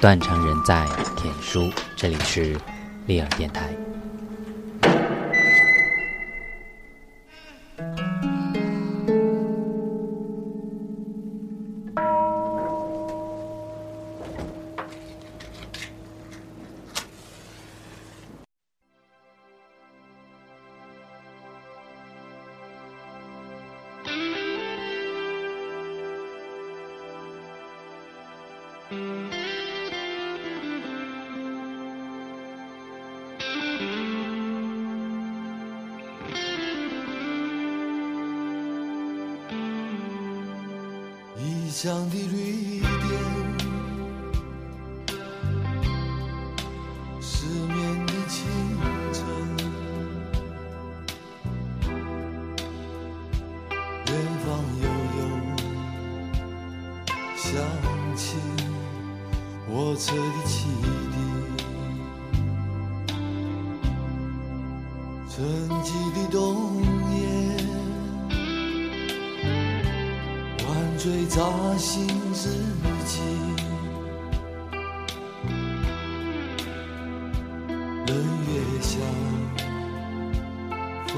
断肠人在田书，这里是利尔电台。乡的绿点，最扎心自己，冷月下，风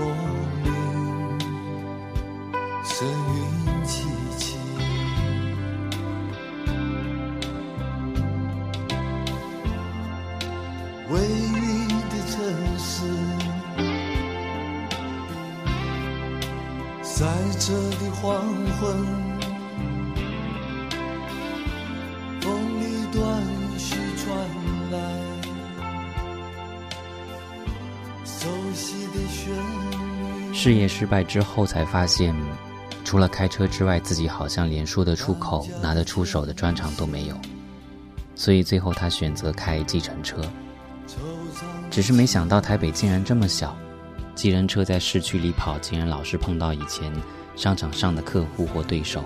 事业失败之后，才发现，除了开车之外，自己好像连说得出口、拿得出手的专长都没有。所以最后他选择开计程车。只是没想到台北竟然这么小，计程车在市区里跑，竟然老是碰到以前商场上的客户或对手。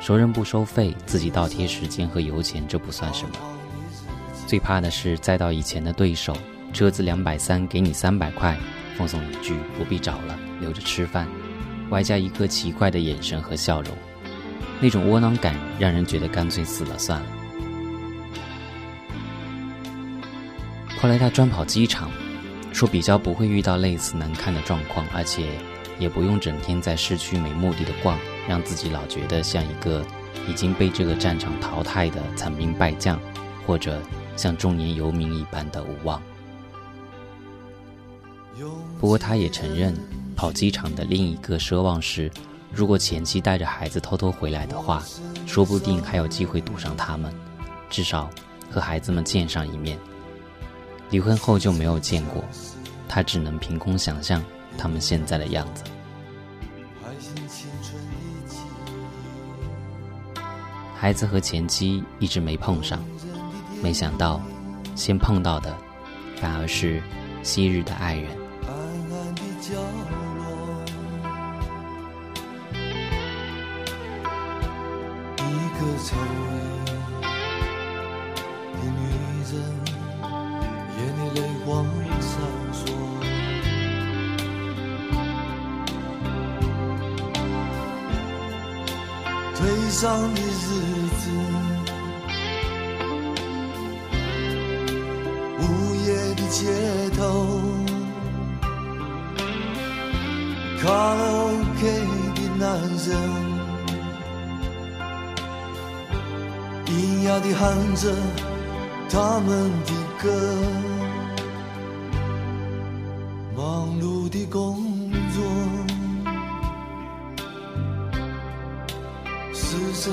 熟人不收费，自己倒贴时间和油钱，这不算什么。最怕的是再到以前的对手，车子两百三，给你三百块。奉送一句不必找了，留着吃饭，外加一个奇怪的眼神和笑容，那种窝囊感让人觉得干脆死了算了。后来他专跑机场，说比较不会遇到类似难看的状况，而且也不用整天在市区没目的的逛，让自己老觉得像一个已经被这个战场淘汰的残兵败将，或者像中年游民一般的无望。不过，他也承认，跑机场的另一个奢望是，如果前妻带着孩子偷偷回来的话，说不定还有机会堵上他们，至少和孩子们见上一面。离婚后就没有见过，他只能凭空想象他们现在的样子。孩子和前妻一直没碰上，没想到，先碰到的，反而是昔日的爱人。角落，一个愁眉的女人，眼里泪光闪烁。悲伤的日子，午夜的街头，卡拉 OK 的男人。喑哑地哼着他们的歌，忙碌的工作，失神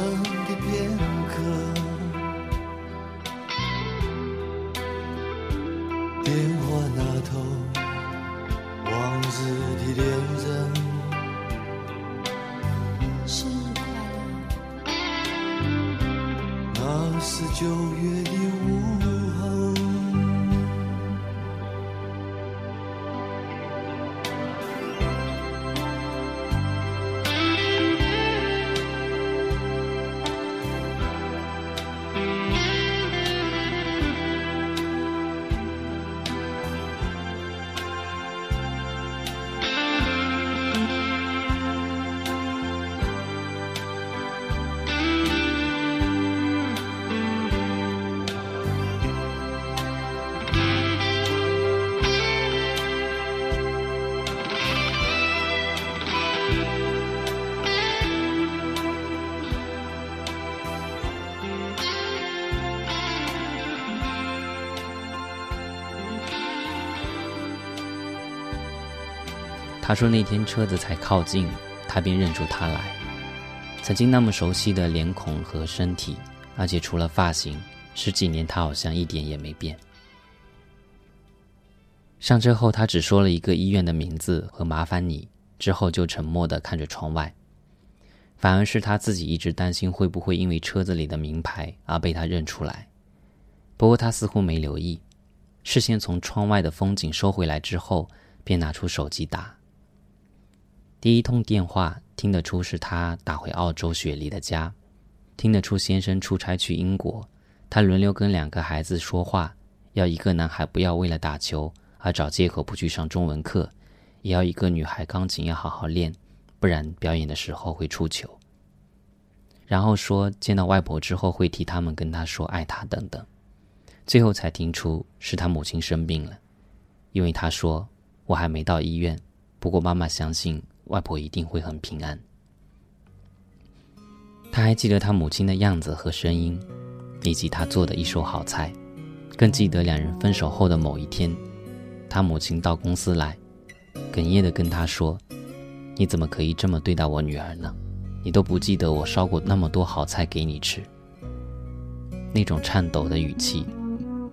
他说那天车子才靠近，他便认出他来，曾经那么熟悉的脸孔和身体，而且除了发型，十几年他好像一点也没变。上车后，他只说了一个医院的名字和“麻烦你”，之后就沉默地看着窗外。反而是他自己一直担心会不会因为车子里的名牌而被他认出来。不过他似乎没留意，视线从窗外的风景收回来之后，便拿出手机打。第一通电话听得出是他打回澳洲雪梨的家，听得出先生出差去英国，他轮流跟两个孩子说话，要一个男孩不要为了打球。而找借口不去上中文课，也要一个女孩钢琴要好好练，不然表演的时候会出糗。然后说见到外婆之后会替他们跟她说爱她等等，最后才听出是他母亲生病了，因为他说我还没到医院，不过妈妈相信外婆一定会很平安。他还记得他母亲的样子和声音，以及他做的一手好菜，更记得两人分手后的某一天。他母亲到公司来，哽咽的跟他说：“你怎么可以这么对待我女儿呢？你都不记得我烧过那么多好菜给你吃。”那种颤抖的语气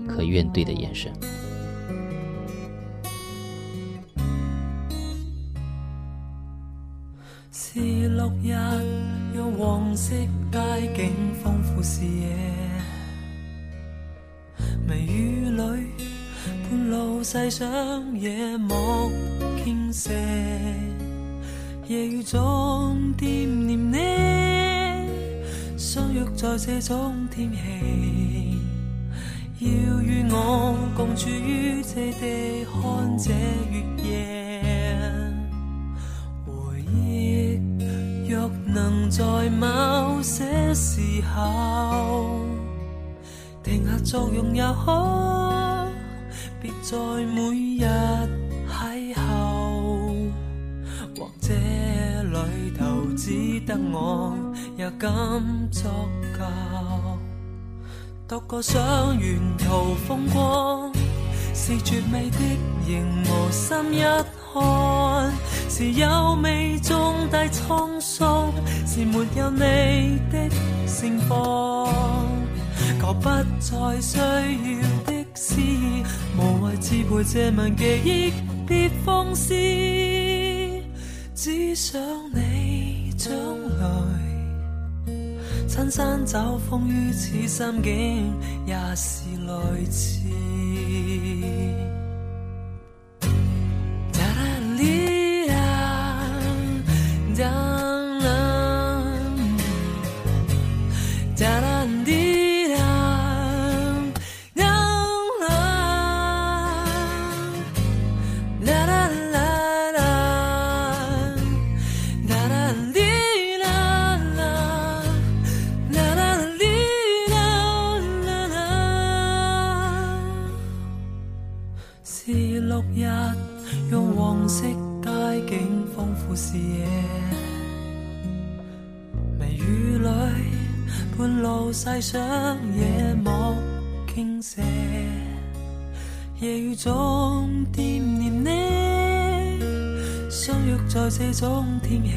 和怨怼的眼神。是六日，用黄色街景丰富视野，微雨里。半路细想夜幕倾泻，夜雨中惦念你，相约在这种天气，要与我共处于这地看这月夜。能在某些时候停下作用也好。别在每日邂逅，或者里头只得我也敢作旧。独个想沿途风光，是绝美的荧幕心一看，是优美中带沧桑，是没有你的盛放，求不再需要的。是无谓支配这晚记忆，别放肆。只想你将来亲山走风雨，此心境也是类似。细想夜幕倾泻，夜雨中惦念你，相约在这种天气，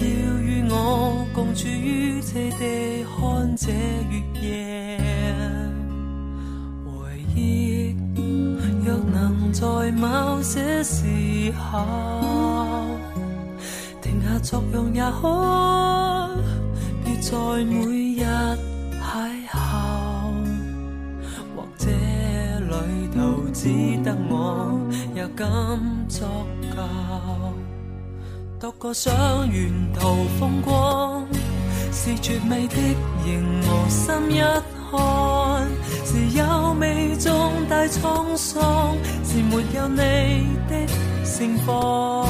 要与我共处于这地看这月夜。回忆在某些时候停下作用也好。在每日邂逅，或者旅途只得我也敢作旧。独个想沿途风光，是绝美的荧幕心一看，是优美中带沧桑，是没有你的盛放，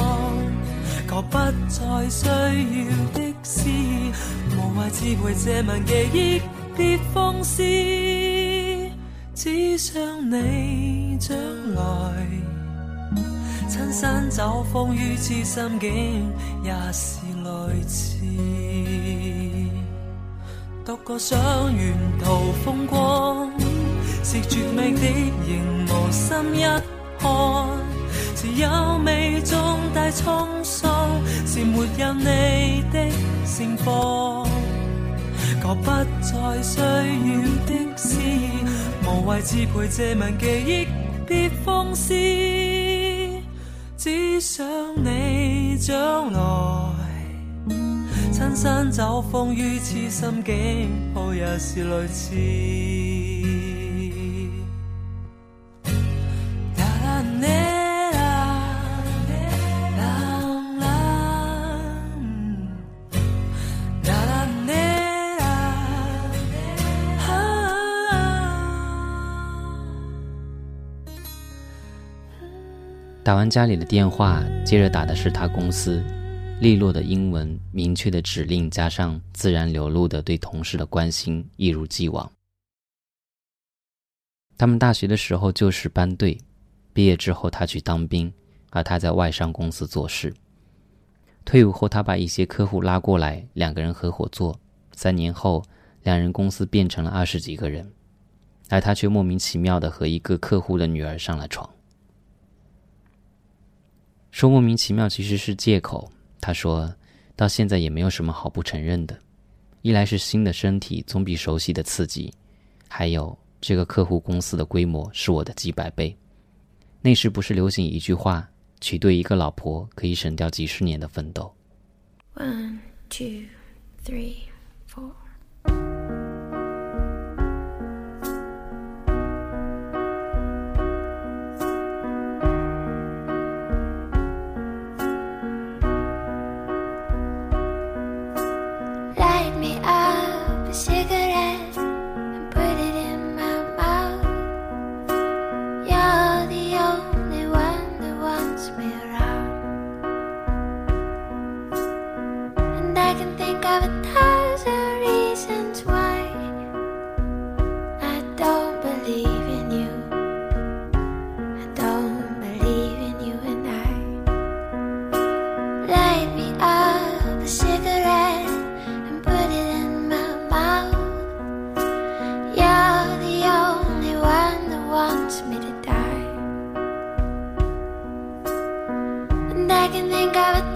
觉不再需要的是。无谓支配这晚记忆，别放肆。只想你将来亲身走风雨，此心境也是类似。独个想沿途风光，是绝美的荧幕心一看，是优美中带沧桑，是没有你的盛放。觉不再需要的是，无谓支配这吻记忆，别放肆。只想你将来亲身走风雨，此心境可也是类似。打完家里的电话，接着打的是他公司，利落的英文，明确的指令，加上自然流露的对同事的关心，一如既往。他们大学的时候就是班队，毕业之后他去当兵，而他在外商公司做事。退伍后，他把一些客户拉过来，两个人合伙做。三年后，两人公司变成了二十几个人，而他却莫名其妙的和一个客户的女儿上了床。说莫名其妙其实是借口。他说到现在也没有什么好不承认的。一来是新的身体总比熟悉的刺激，还有这个客户公司的规模是我的几百倍。那时不是流行一句话：娶对一个老婆可以省掉几十年的奋斗。One, two, three, me to die. And I can think of a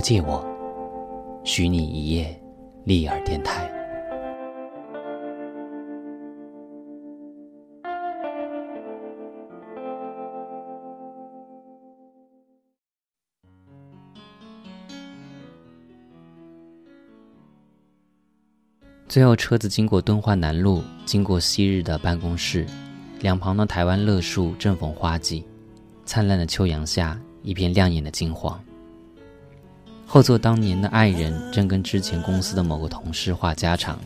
借我，许你一夜立耳电台。最后，车子经过敦化南路，经过昔日的办公室，两旁的台湾乐树正逢花季，灿烂的秋阳下，一片亮眼的金黄。后座当年的爱人正跟之前公司的某个同事话家常，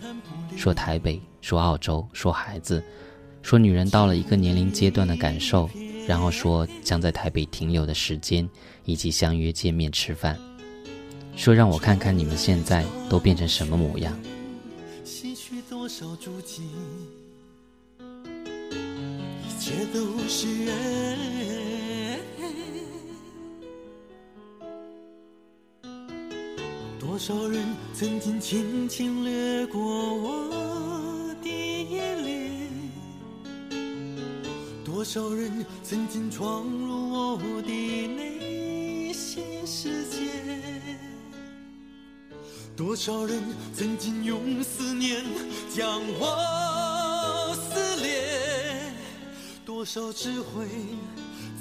说台北，说澳洲，说孩子，说女人到了一个年龄阶段的感受，然后说将在台北停留的时间，以及相约见面吃饭，说让我看看你们现在都变成什么模样。多少足迹，一切都是缘。多少人曾经轻轻掠过我的眼帘，多少人曾经闯入我的内心世界。多少人曾经用思念将我撕裂？多少智慧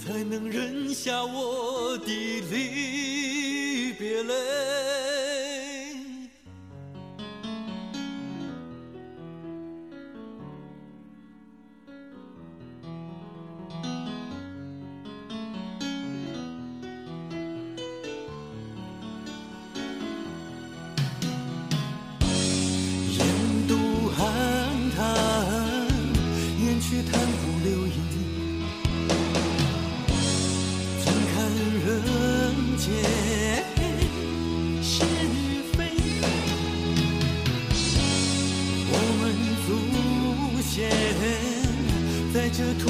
才能忍下我的离别泪？着土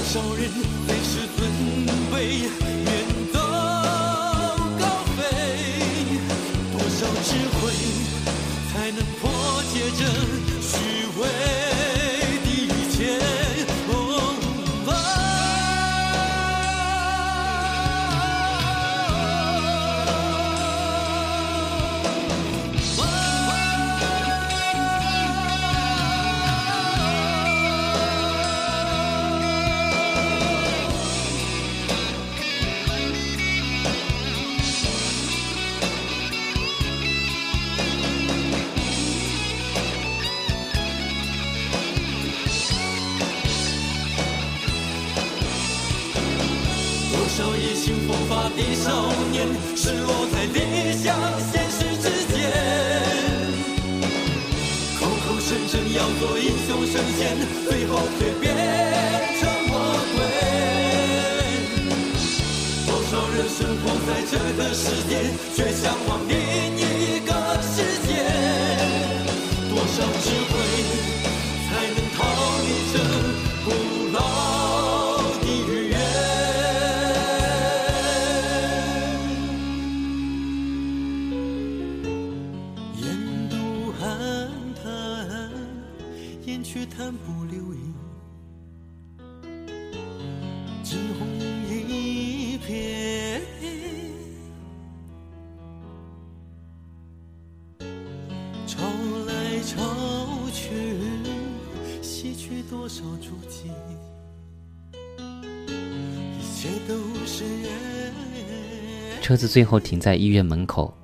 多少人累世尊卑，远走高飞？多少智慧才能破解这虚伪？失落在理想现实之间口口声声要做英雄圣贤最后却变成魔鬼多少人生活在这个世界却向往你愁来愁去，洗去多少足迹，一切都是车子最后停在医院门口，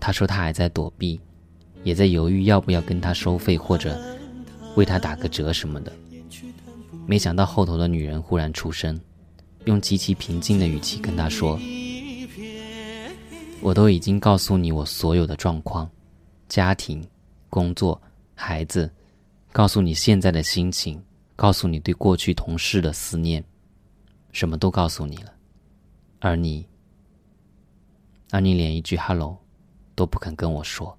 他说他还在躲避，也在犹豫要不要跟他收费或者为他打个折什么的。没想到后头的女人忽然出声，用极其平静的语气跟他说：“我都已经告诉你我所有的状况，家庭、工作、孩子，告诉你现在的心情，告诉你对过去同事的思念，什么都告诉你了，而你。”而你连一句 “hello” 都不肯跟我说。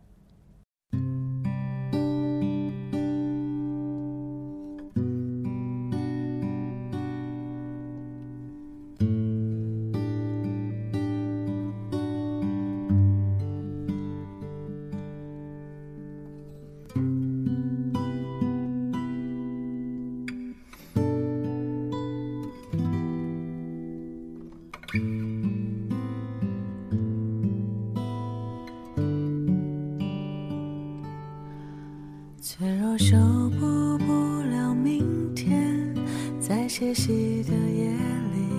熟悉的夜里，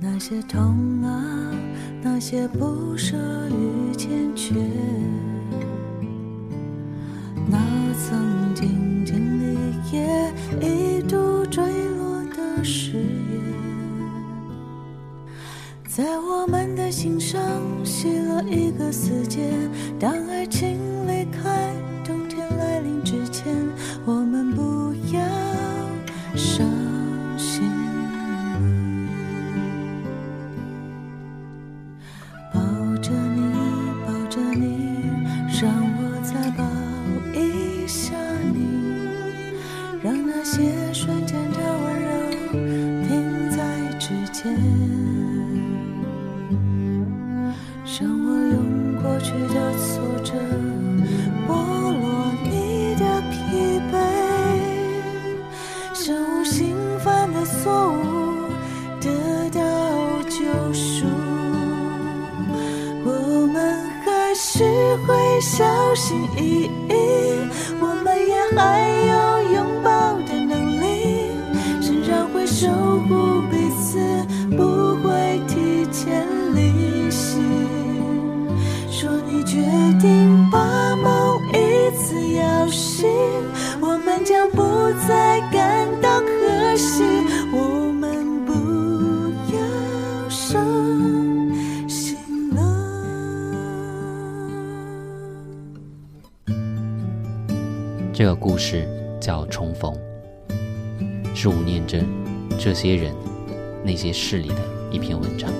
那些痛啊，那些不舍与欠缺，那曾经经历也一度坠落的誓言，在我们的心上系了一个死结。当爱情。会小心翼翼我们也还有故事叫《重逢》，是吴念真这些人，那些事里的一篇文章。